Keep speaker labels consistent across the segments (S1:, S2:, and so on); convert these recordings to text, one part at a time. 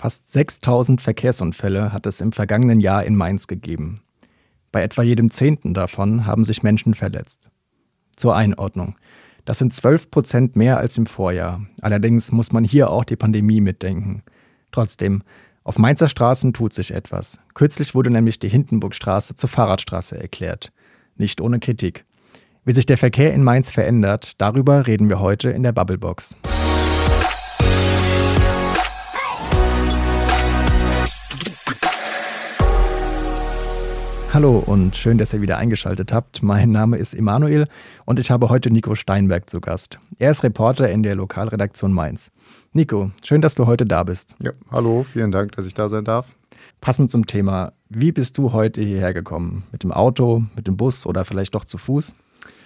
S1: Fast 6000 Verkehrsunfälle hat es im vergangenen Jahr in Mainz gegeben. Bei etwa jedem Zehnten davon haben sich Menschen verletzt. Zur Einordnung. Das sind 12 Prozent mehr als im Vorjahr. Allerdings muss man hier auch die Pandemie mitdenken. Trotzdem, auf Mainzer Straßen tut sich etwas. Kürzlich wurde nämlich die Hindenburgstraße zur Fahrradstraße erklärt. Nicht ohne Kritik. Wie sich der Verkehr in Mainz verändert, darüber reden wir heute in der Bubblebox. Hallo und schön, dass ihr wieder eingeschaltet habt. Mein Name ist Emanuel und ich habe heute Nico Steinberg zu Gast. Er ist Reporter in der Lokalredaktion Mainz. Nico, schön, dass du heute da bist.
S2: Ja, hallo, vielen Dank, dass ich da sein darf.
S1: Passend zum Thema, wie bist du heute hierher gekommen? Mit dem Auto, mit dem Bus oder vielleicht doch zu Fuß?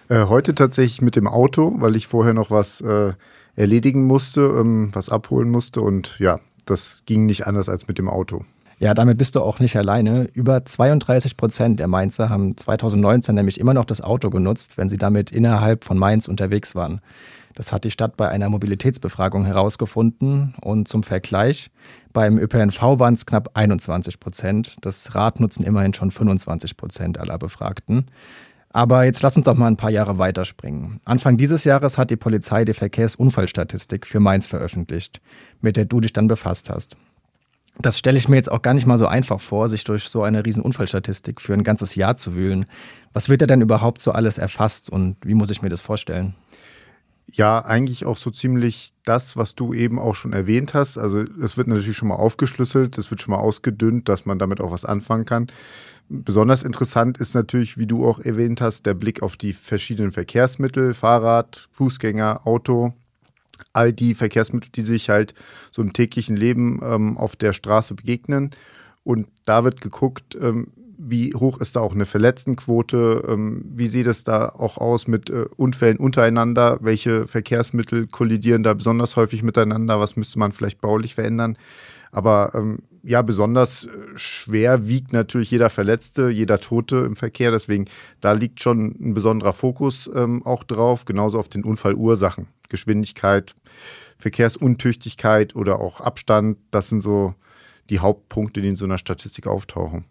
S2: Äh, heute tatsächlich mit dem Auto, weil ich vorher noch was äh, erledigen musste, ähm, was abholen musste und ja, das ging nicht anders als mit dem Auto.
S1: Ja, damit bist du auch nicht alleine. Über 32 Prozent der Mainzer haben 2019 nämlich immer noch das Auto genutzt, wenn sie damit innerhalb von Mainz unterwegs waren. Das hat die Stadt bei einer Mobilitätsbefragung herausgefunden. Und zum Vergleich, beim ÖPNV waren es knapp 21 Prozent. Das Rad nutzen immerhin schon 25 Prozent aller Befragten. Aber jetzt lass uns doch mal ein paar Jahre weiterspringen. Anfang dieses Jahres hat die Polizei die Verkehrsunfallstatistik für Mainz veröffentlicht, mit der du dich dann befasst hast. Das stelle ich mir jetzt auch gar nicht mal so einfach vor, sich durch so eine riesen Unfallstatistik für ein ganzes Jahr zu wühlen. Was wird da denn überhaupt so alles erfasst und wie muss ich mir das vorstellen?
S2: Ja, eigentlich auch so ziemlich das, was du eben auch schon erwähnt hast. Also es wird natürlich schon mal aufgeschlüsselt, es wird schon mal ausgedünnt, dass man damit auch was anfangen kann. Besonders interessant ist natürlich, wie du auch erwähnt hast, der Blick auf die verschiedenen Verkehrsmittel, Fahrrad, Fußgänger, Auto, all die Verkehrsmittel, die sich halt so im täglichen Leben ähm, auf der Straße begegnen. Und da wird geguckt, ähm, wie hoch ist da auch eine Verletztenquote, ähm, wie sieht es da auch aus mit äh, Unfällen untereinander, welche Verkehrsmittel kollidieren da besonders häufig miteinander, was müsste man vielleicht baulich verändern. Aber ähm, ja, besonders äh, schwer wiegt natürlich jeder Verletzte, jeder Tote im Verkehr. Deswegen, da liegt schon ein besonderer Fokus ähm, auch drauf, genauso auf den Unfallursachen. Geschwindigkeit, Verkehrsuntüchtigkeit oder auch Abstand, das sind so die Hauptpunkte, die in so einer Statistik auftauchen.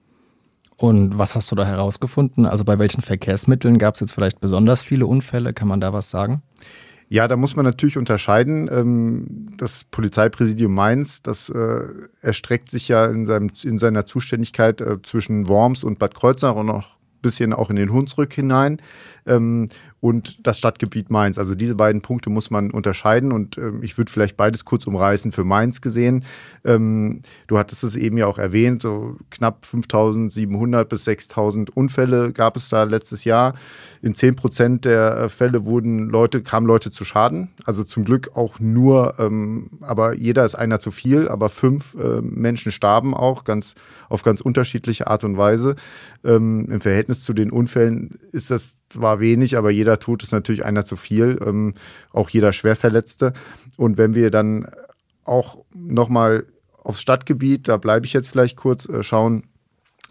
S1: Und was hast du da herausgefunden? Also bei welchen Verkehrsmitteln gab es jetzt vielleicht besonders viele Unfälle? Kann man da was sagen?
S2: Ja, da muss man natürlich unterscheiden. Ähm, das Polizeipräsidium Mainz, das äh, erstreckt sich ja in, seinem, in seiner Zuständigkeit äh, zwischen Worms und Bad Kreuznach und noch ein bisschen auch in den Hunsrück hinein. Ähm, und das Stadtgebiet Mainz. Also diese beiden Punkte muss man unterscheiden und ähm, ich würde vielleicht beides kurz umreißen für Mainz gesehen. Ähm, du hattest es eben ja auch erwähnt, so knapp 5700 bis 6000 Unfälle gab es da letztes Jahr. In 10 Prozent der äh, Fälle wurden Leute, kamen Leute zu Schaden. Also zum Glück auch nur, ähm, aber jeder ist einer zu viel, aber fünf äh, Menschen starben auch ganz, auf ganz unterschiedliche Art und Weise. Ähm, Im Verhältnis zu den Unfällen ist das zwar wenig, aber jeder Tod ist natürlich einer zu viel, ähm, auch jeder Schwerverletzte. Und wenn wir dann auch nochmal aufs Stadtgebiet, da bleibe ich jetzt vielleicht kurz, äh, schauen,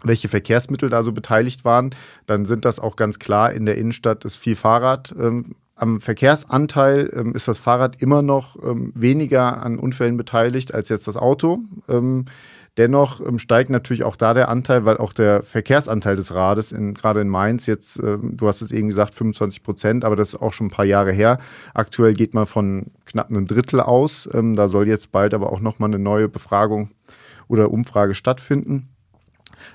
S2: welche Verkehrsmittel da so beteiligt waren, dann sind das auch ganz klar in der Innenstadt ist viel Fahrrad. Ähm, am Verkehrsanteil ähm, ist das Fahrrad immer noch ähm, weniger an Unfällen beteiligt als jetzt das Auto. Dennoch ähm, steigt natürlich auch da der Anteil, weil auch der Verkehrsanteil des Rades, in, gerade in Mainz, jetzt, ähm, du hast es eben gesagt, 25 Prozent, aber das ist auch schon ein paar Jahre her. Aktuell geht man von knapp einem Drittel aus. Ähm, da soll jetzt bald aber auch nochmal eine neue Befragung oder Umfrage stattfinden.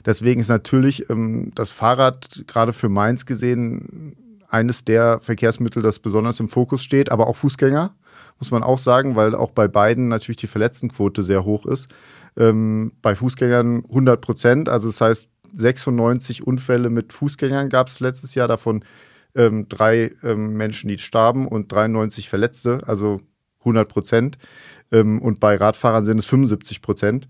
S2: Deswegen ist natürlich ähm, das Fahrrad gerade für Mainz gesehen eines der Verkehrsmittel, das besonders im Fokus steht, aber auch Fußgänger, muss man auch sagen, weil auch bei beiden natürlich die Verletztenquote sehr hoch ist. Ähm, bei Fußgängern 100 Prozent, also das heißt 96 Unfälle mit Fußgängern gab es letztes Jahr, davon ähm, drei ähm, Menschen, die starben und 93 Verletzte, also 100 Prozent. Ähm, und bei Radfahrern sind es 75 Prozent.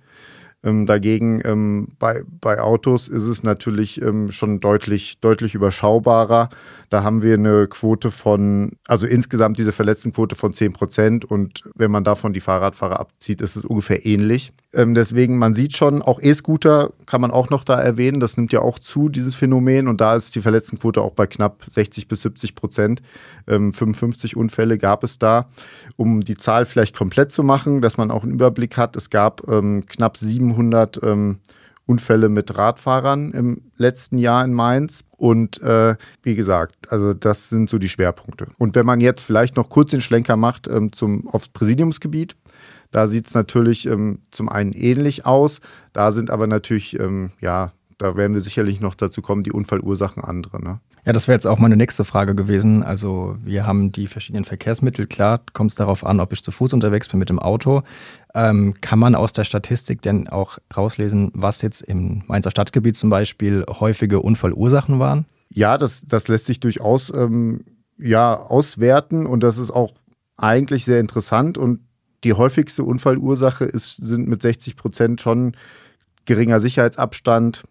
S2: Ähm, dagegen ähm, bei, bei Autos ist es natürlich schon deutlich, deutlich überschaubarer. Da haben wir eine Quote von, also insgesamt diese Verletztenquote von 10 Prozent und wenn man davon die Fahrradfahrer abzieht, ist es ungefähr ähnlich. Ähm, deswegen, man sieht schon, auch E-Scooter kann man auch noch da erwähnen. Das nimmt ja auch zu, dieses Phänomen. Und da ist die Verletztenquote auch bei knapp 60 bis 70 Prozent. Ähm, 55 Unfälle gab es da. Um die Zahl vielleicht komplett zu machen, dass man auch einen Überblick hat, es gab ähm, knapp 700 ähm, Unfälle mit Radfahrern im letzten Jahr in Mainz. Und äh, wie gesagt, also das sind so die Schwerpunkte. Und wenn man jetzt vielleicht noch kurz den Schlenker macht ähm, zum, aufs Präsidiumsgebiet, da sieht es natürlich ähm, zum einen ähnlich aus. Da sind aber natürlich, ähm, ja, da werden wir sicherlich noch dazu kommen, die Unfallursachen andere. Ne?
S1: Ja, das wäre jetzt auch meine nächste Frage gewesen. Also wir haben die verschiedenen Verkehrsmittel. Klar, kommt es darauf an, ob ich zu Fuß unterwegs bin mit dem Auto. Ähm, kann man aus der Statistik denn auch rauslesen, was jetzt im Mainzer Stadtgebiet zum Beispiel häufige Unfallursachen waren?
S2: Ja, das, das lässt sich durchaus ähm, ja, auswerten und das ist auch eigentlich sehr interessant und die häufigste Unfallursache ist, sind mit 60 Prozent schon geringer Sicherheitsabstand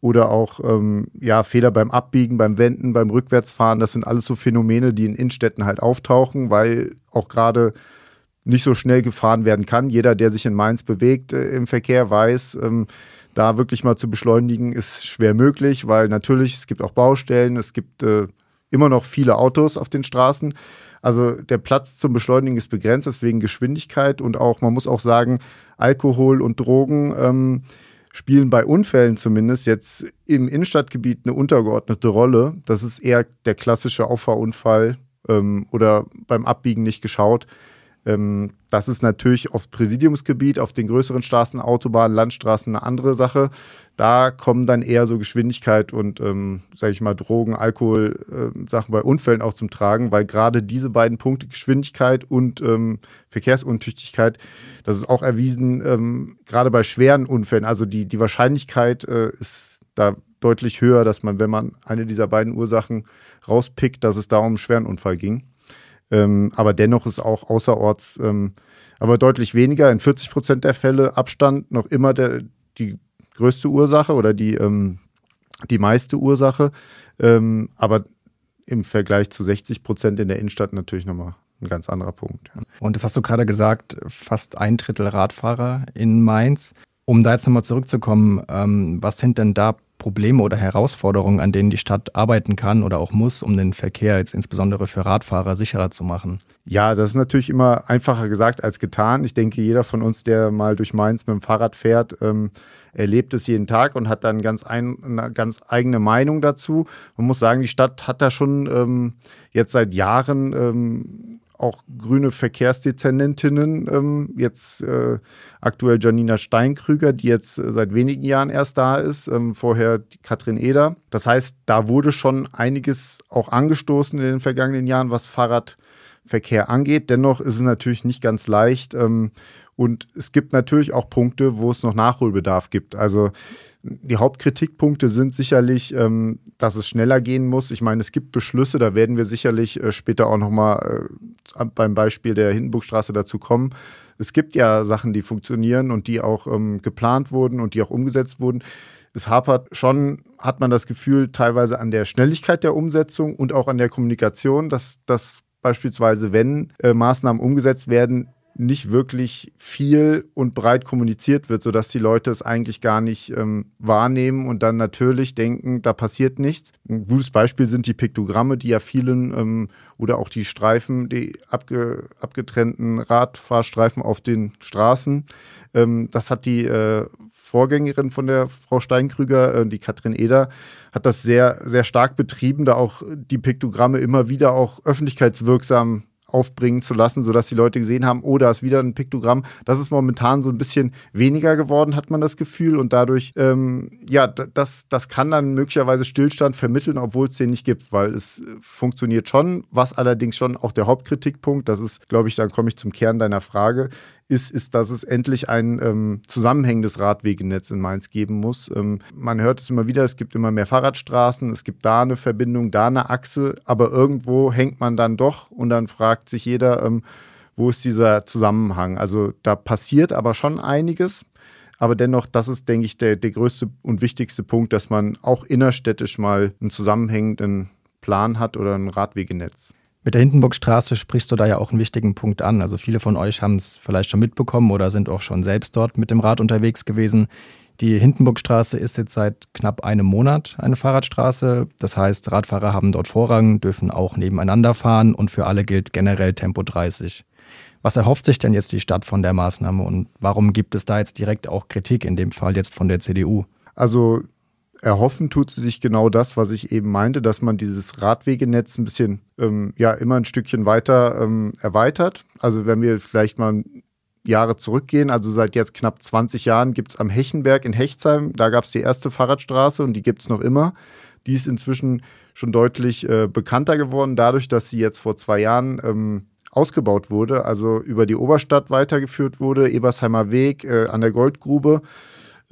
S2: oder auch ähm, ja, Fehler beim Abbiegen, beim Wenden, beim Rückwärtsfahren. Das sind alles so Phänomene, die in Innenstädten halt auftauchen, weil auch gerade nicht so schnell gefahren werden kann. Jeder, der sich in Mainz bewegt äh, im Verkehr, weiß, ähm, da wirklich mal zu beschleunigen, ist schwer möglich, weil natürlich es gibt auch Baustellen, es gibt äh, immer noch viele Autos auf den Straßen. Also der Platz zum Beschleunigen ist begrenzt, deswegen Geschwindigkeit und auch, man muss auch sagen, Alkohol und Drogen ähm, spielen bei Unfällen zumindest jetzt im Innenstadtgebiet eine untergeordnete Rolle. Das ist eher der klassische Auffahrunfall ähm, oder beim Abbiegen nicht geschaut. Ähm, das ist natürlich auf Präsidiumsgebiet, auf den größeren Straßen, Autobahnen, Landstraßen eine andere Sache. Da kommen dann eher so Geschwindigkeit und, ähm, sage ich mal, Drogen, Alkohol, äh, Sachen bei Unfällen auch zum Tragen, weil gerade diese beiden Punkte, Geschwindigkeit und ähm, Verkehrsuntüchtigkeit, das ist auch erwiesen, ähm, gerade bei schweren Unfällen. Also die, die Wahrscheinlichkeit äh, ist da deutlich höher, dass man, wenn man eine dieser beiden Ursachen rauspickt, dass es da um einen schweren Unfall ging. Ähm, aber dennoch ist auch außerorts, ähm, aber deutlich weniger, in 40 Prozent der Fälle Abstand noch immer der, die größte Ursache oder die, ähm, die meiste Ursache. Ähm, aber im Vergleich zu 60 Prozent in der Innenstadt natürlich nochmal ein ganz anderer Punkt. Ja.
S1: Und das hast du gerade gesagt, fast ein Drittel Radfahrer in Mainz. Um da jetzt nochmal zurückzukommen, ähm, was sind denn da Probleme oder Herausforderungen, an denen die Stadt arbeiten kann oder auch muss, um den Verkehr jetzt insbesondere für Radfahrer sicherer zu machen?
S2: Ja, das ist natürlich immer einfacher gesagt als getan. Ich denke, jeder von uns, der mal durch Mainz mit dem Fahrrad fährt, ähm, erlebt es jeden Tag und hat dann ganz ein, eine ganz eigene Meinung dazu. Man muss sagen, die Stadt hat da schon ähm, jetzt seit Jahren ähm, auch grüne Verkehrsdezernentinnen, ähm, jetzt äh, aktuell Janina Steinkrüger, die jetzt äh, seit wenigen Jahren erst da ist, ähm, vorher Katrin Eder. Das heißt, da wurde schon einiges auch angestoßen in den vergangenen Jahren, was Fahrradverkehr angeht. Dennoch ist es natürlich nicht ganz leicht ähm, und es gibt natürlich auch Punkte, wo es noch Nachholbedarf gibt. Also die Hauptkritikpunkte sind sicherlich, ähm, dass es schneller gehen muss. Ich meine, es gibt Beschlüsse, da werden wir sicherlich äh, später auch nochmal äh, beim Beispiel der Hindenburgstraße dazu kommen. Es gibt ja Sachen, die funktionieren und die auch ähm, geplant wurden und die auch umgesetzt wurden. Es hapert schon, hat man das Gefühl, teilweise an der Schnelligkeit der Umsetzung und auch an der Kommunikation, dass, dass beispielsweise, wenn äh, Maßnahmen umgesetzt werden, nicht wirklich viel und breit kommuniziert wird, sodass die Leute es eigentlich gar nicht ähm, wahrnehmen und dann natürlich denken, da passiert nichts. Ein gutes Beispiel sind die Piktogramme, die ja vielen ähm, oder auch die Streifen, die abge, abgetrennten Radfahrstreifen auf den Straßen. Ähm, das hat die äh, Vorgängerin von der Frau Steinkrüger, äh, die Katrin Eder, hat das sehr, sehr stark betrieben, da auch die Piktogramme immer wieder auch öffentlichkeitswirksam aufbringen zu lassen, sodass die Leute gesehen haben, oh, da ist wieder ein Piktogramm. Das ist momentan so ein bisschen weniger geworden, hat man das Gefühl. Und dadurch, ähm, ja, das, das kann dann möglicherweise Stillstand vermitteln, obwohl es den nicht gibt, weil es äh, funktioniert schon. Was allerdings schon auch der Hauptkritikpunkt, das ist, glaube ich, dann komme ich zum Kern deiner Frage, ist, ist, dass es endlich ein ähm, zusammenhängendes Radwegenetz in Mainz geben muss. Ähm, man hört es immer wieder, es gibt immer mehr Fahrradstraßen, es gibt da eine Verbindung, da eine Achse, aber irgendwo hängt man dann doch und dann fragt sich jeder, ähm, wo ist dieser Zusammenhang? Also da passiert aber schon einiges. Aber dennoch, das ist, denke ich, der, der größte und wichtigste Punkt, dass man auch innerstädtisch mal einen zusammenhängenden Plan hat oder ein Radwegenetz.
S1: Mit der Hindenburgstraße sprichst du da ja auch einen wichtigen Punkt an. Also viele von euch haben es vielleicht schon mitbekommen oder sind auch schon selbst dort mit dem Rad unterwegs gewesen. Die Hindenburgstraße ist jetzt seit knapp einem Monat eine Fahrradstraße. Das heißt, Radfahrer haben dort Vorrang, dürfen auch nebeneinander fahren und für alle gilt generell Tempo 30. Was erhofft sich denn jetzt die Stadt von der Maßnahme und warum gibt es da jetzt direkt auch Kritik, in dem Fall jetzt von der CDU?
S2: Also erhoffen tut sie sich genau das, was ich eben meinte, dass man dieses Radwegenetz ein bisschen, ähm, ja, immer ein Stückchen weiter ähm, erweitert. Also wenn wir vielleicht mal Jahre zurückgehen, also seit jetzt knapp 20 Jahren gibt es am Hechenberg in Hechtsheim, da gab es die erste Fahrradstraße und die gibt es noch immer. Die ist inzwischen schon deutlich äh, bekannter geworden, dadurch, dass sie jetzt vor zwei Jahren ähm, ausgebaut wurde, also über die Oberstadt weitergeführt wurde, Ebersheimer Weg äh, an der Goldgrube.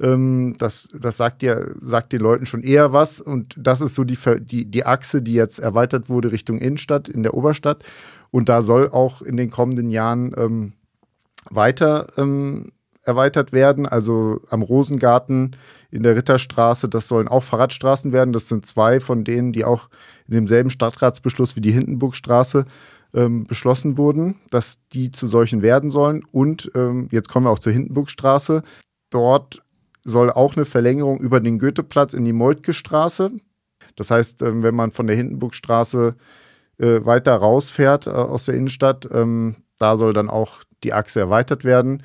S2: Ähm, das das sagt, ja, sagt den Leuten schon eher was und das ist so die, die, die Achse, die jetzt erweitert wurde Richtung Innenstadt in der Oberstadt. Und da soll auch in den kommenden Jahren ähm, weiter ähm, erweitert werden. Also am Rosengarten in der Ritterstraße, das sollen auch Fahrradstraßen werden. Das sind zwei von denen, die auch in demselben Stadtratsbeschluss wie die Hindenburgstraße ähm, beschlossen wurden, dass die zu solchen werden sollen. Und ähm, jetzt kommen wir auch zur Hindenburgstraße. Dort soll auch eine Verlängerung über den Goetheplatz in die Moltke Straße. Das heißt, ähm, wenn man von der Hindenburgstraße äh, weiter rausfährt äh, aus der Innenstadt, ähm, da soll dann auch die Achse erweitert werden.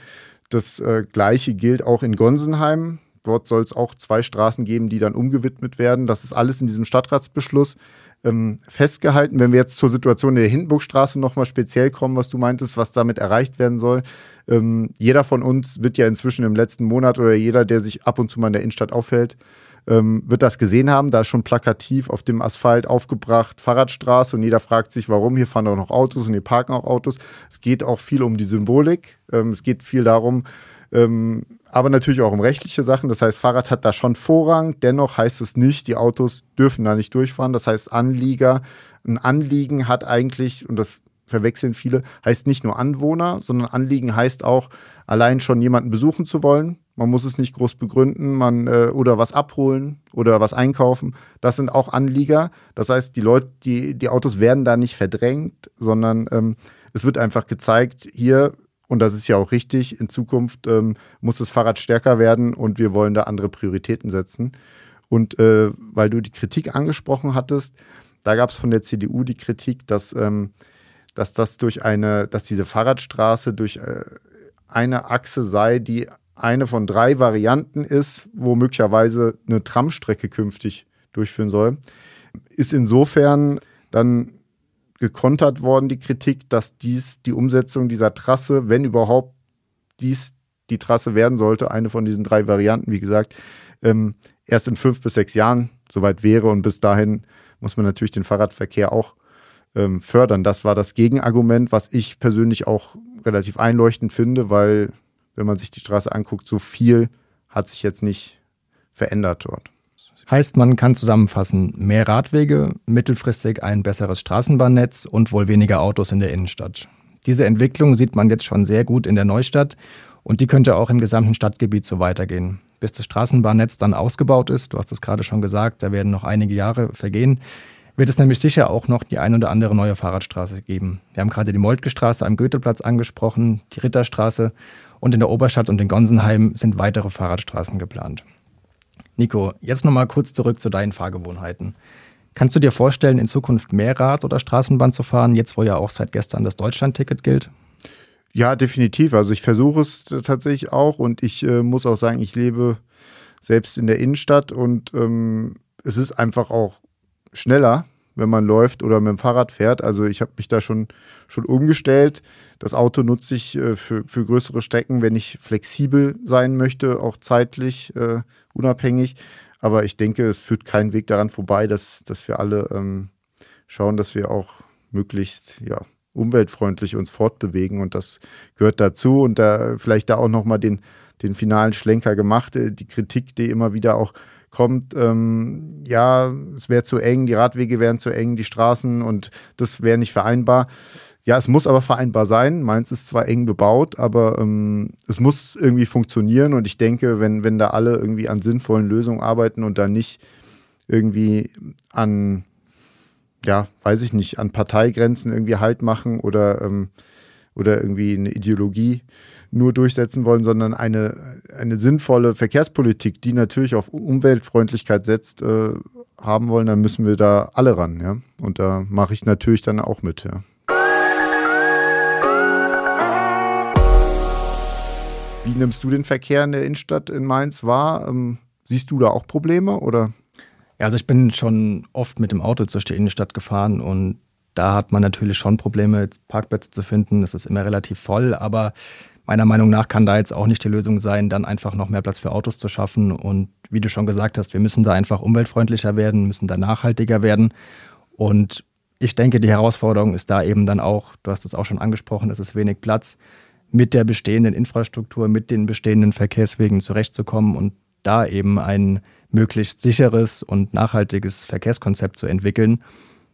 S2: Das äh, gleiche gilt auch in Gonsenheim. Dort soll es auch zwei Straßen geben, die dann umgewidmet werden. Das ist alles in diesem Stadtratsbeschluss ähm, festgehalten. Wenn wir jetzt zur Situation der Hindenburgstraße nochmal speziell kommen, was du meintest, was damit erreicht werden soll. Ähm, jeder von uns wird ja inzwischen im letzten Monat oder jeder, der sich ab und zu mal in der Innenstadt aufhält, ähm, wird das gesehen haben. Da ist schon plakativ auf dem Asphalt aufgebracht Fahrradstraße und jeder fragt sich, warum. Hier fahren auch noch Autos und hier parken auch Autos. Es geht auch viel um die Symbolik. Ähm, es geht viel darum, ähm, aber natürlich auch um rechtliche Sachen. Das heißt, Fahrrad hat da schon Vorrang. Dennoch heißt es nicht, die Autos dürfen da nicht durchfahren. Das heißt, Anlieger, ein Anliegen hat eigentlich, und das verwechseln viele, heißt nicht nur Anwohner, sondern Anliegen heißt auch, allein schon jemanden besuchen zu wollen. Man muss es nicht groß begründen, man äh, oder was abholen oder was einkaufen. Das sind auch Anlieger. Das heißt, die Leute, die, die Autos werden da nicht verdrängt, sondern ähm, es wird einfach gezeigt, hier und das ist ja auch richtig, in Zukunft ähm, muss das Fahrrad stärker werden und wir wollen da andere Prioritäten setzen. Und äh, weil du die Kritik angesprochen hattest, da gab es von der CDU die Kritik, dass, ähm, dass das durch eine, dass diese Fahrradstraße durch äh, eine Achse sei, die eine von drei Varianten ist, wo möglicherweise eine Tramstrecke künftig durchführen soll. Ist insofern dann gekontert worden, die Kritik, dass dies die Umsetzung dieser Trasse, wenn überhaupt dies die Trasse werden sollte, eine von diesen drei Varianten, wie gesagt, ähm, erst in fünf bis sechs Jahren soweit wäre. Und bis dahin muss man natürlich den Fahrradverkehr auch ähm, fördern. Das war das Gegenargument, was ich persönlich auch relativ einleuchtend finde, weil, wenn man sich die Straße anguckt, so viel hat sich jetzt nicht verändert dort.
S1: Heißt, man kann zusammenfassen, mehr Radwege, mittelfristig ein besseres Straßenbahnnetz und wohl weniger Autos in der Innenstadt. Diese Entwicklung sieht man jetzt schon sehr gut in der Neustadt und die könnte auch im gesamten Stadtgebiet so weitergehen. Bis das Straßenbahnnetz dann ausgebaut ist, du hast es gerade schon gesagt, da werden noch einige Jahre vergehen, wird es nämlich sicher auch noch die ein oder andere neue Fahrradstraße geben. Wir haben gerade die Moltke Straße am Goetheplatz angesprochen, die Ritterstraße und in der Oberstadt und in Gonsenheim sind weitere Fahrradstraßen geplant. Nico, jetzt nochmal kurz zurück zu deinen Fahrgewohnheiten. Kannst du dir vorstellen, in Zukunft mehr Rad- oder Straßenbahn zu fahren, jetzt wo ja auch seit gestern das Deutschland-Ticket gilt?
S2: Ja, definitiv. Also ich versuche es tatsächlich auch und ich äh, muss auch sagen, ich lebe selbst in der Innenstadt und ähm, es ist einfach auch schneller, wenn man läuft oder mit dem Fahrrad fährt. Also ich habe mich da schon, schon umgestellt. Das Auto nutze ich äh, für, für größere Strecken, wenn ich flexibel sein möchte, auch zeitlich äh, unabhängig. Aber ich denke, es führt keinen Weg daran vorbei, dass, dass wir alle ähm, schauen, dass wir auch möglichst ja, umweltfreundlich uns fortbewegen. Und das gehört dazu. Und da vielleicht da auch nochmal den, den finalen Schlenker gemacht. Äh, die Kritik, die immer wieder auch kommt, ähm, ja, es wäre zu eng, die Radwege wären zu eng, die Straßen und das wäre nicht vereinbar. Ja, es muss aber vereinbar sein. Mainz ist zwar eng bebaut, aber ähm, es muss irgendwie funktionieren und ich denke, wenn, wenn da alle irgendwie an sinnvollen Lösungen arbeiten und da nicht irgendwie an ja, weiß ich nicht, an Parteigrenzen irgendwie Halt machen oder, ähm, oder irgendwie eine Ideologie nur durchsetzen wollen, sondern eine, eine sinnvolle Verkehrspolitik, die natürlich auf Umweltfreundlichkeit setzt, äh, haben wollen, dann müssen wir da alle ran. Ja? Und da mache ich natürlich dann auch mit. Ja. Wie nimmst du den Verkehr in der Innenstadt in Mainz wahr? Ähm, siehst du da auch Probleme oder?
S1: Ja, also ich bin schon oft mit dem Auto durch die Innenstadt gefahren und da hat man natürlich schon Probleme, Parkplätze zu finden. Es ist immer relativ voll, aber meiner Meinung nach kann da jetzt auch nicht die Lösung sein, dann einfach noch mehr Platz für Autos zu schaffen. Und wie du schon gesagt hast, wir müssen da einfach umweltfreundlicher werden, müssen da nachhaltiger werden. Und ich denke, die Herausforderung ist da eben dann auch, du hast es auch schon angesprochen, es ist wenig Platz, mit der bestehenden Infrastruktur, mit den bestehenden Verkehrswegen zurechtzukommen und da eben ein möglichst sicheres und nachhaltiges Verkehrskonzept zu entwickeln,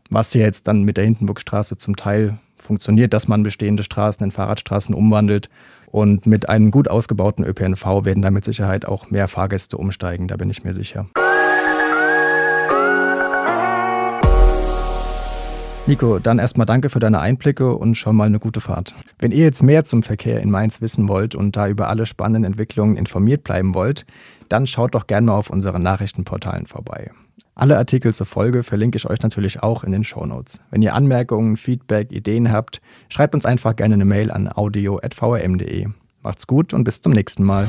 S1: was ja jetzt dann mit der Hindenburgstraße zum Teil funktioniert, dass man bestehende Straßen in Fahrradstraßen umwandelt und mit einem gut ausgebauten ÖPNV werden da mit Sicherheit auch mehr Fahrgäste umsteigen, da bin ich mir sicher. Nico, dann erstmal danke für deine Einblicke und schon mal eine gute Fahrt. Wenn ihr jetzt mehr zum Verkehr in Mainz wissen wollt und da über alle spannenden Entwicklungen informiert bleiben wollt, dann schaut doch gerne mal auf unseren Nachrichtenportalen vorbei. Alle Artikel zur Folge verlinke ich euch natürlich auch in den Shownotes. Wenn ihr Anmerkungen, Feedback, Ideen habt, schreibt uns einfach gerne eine Mail an audio.vrm.de. Macht's gut und bis zum nächsten Mal.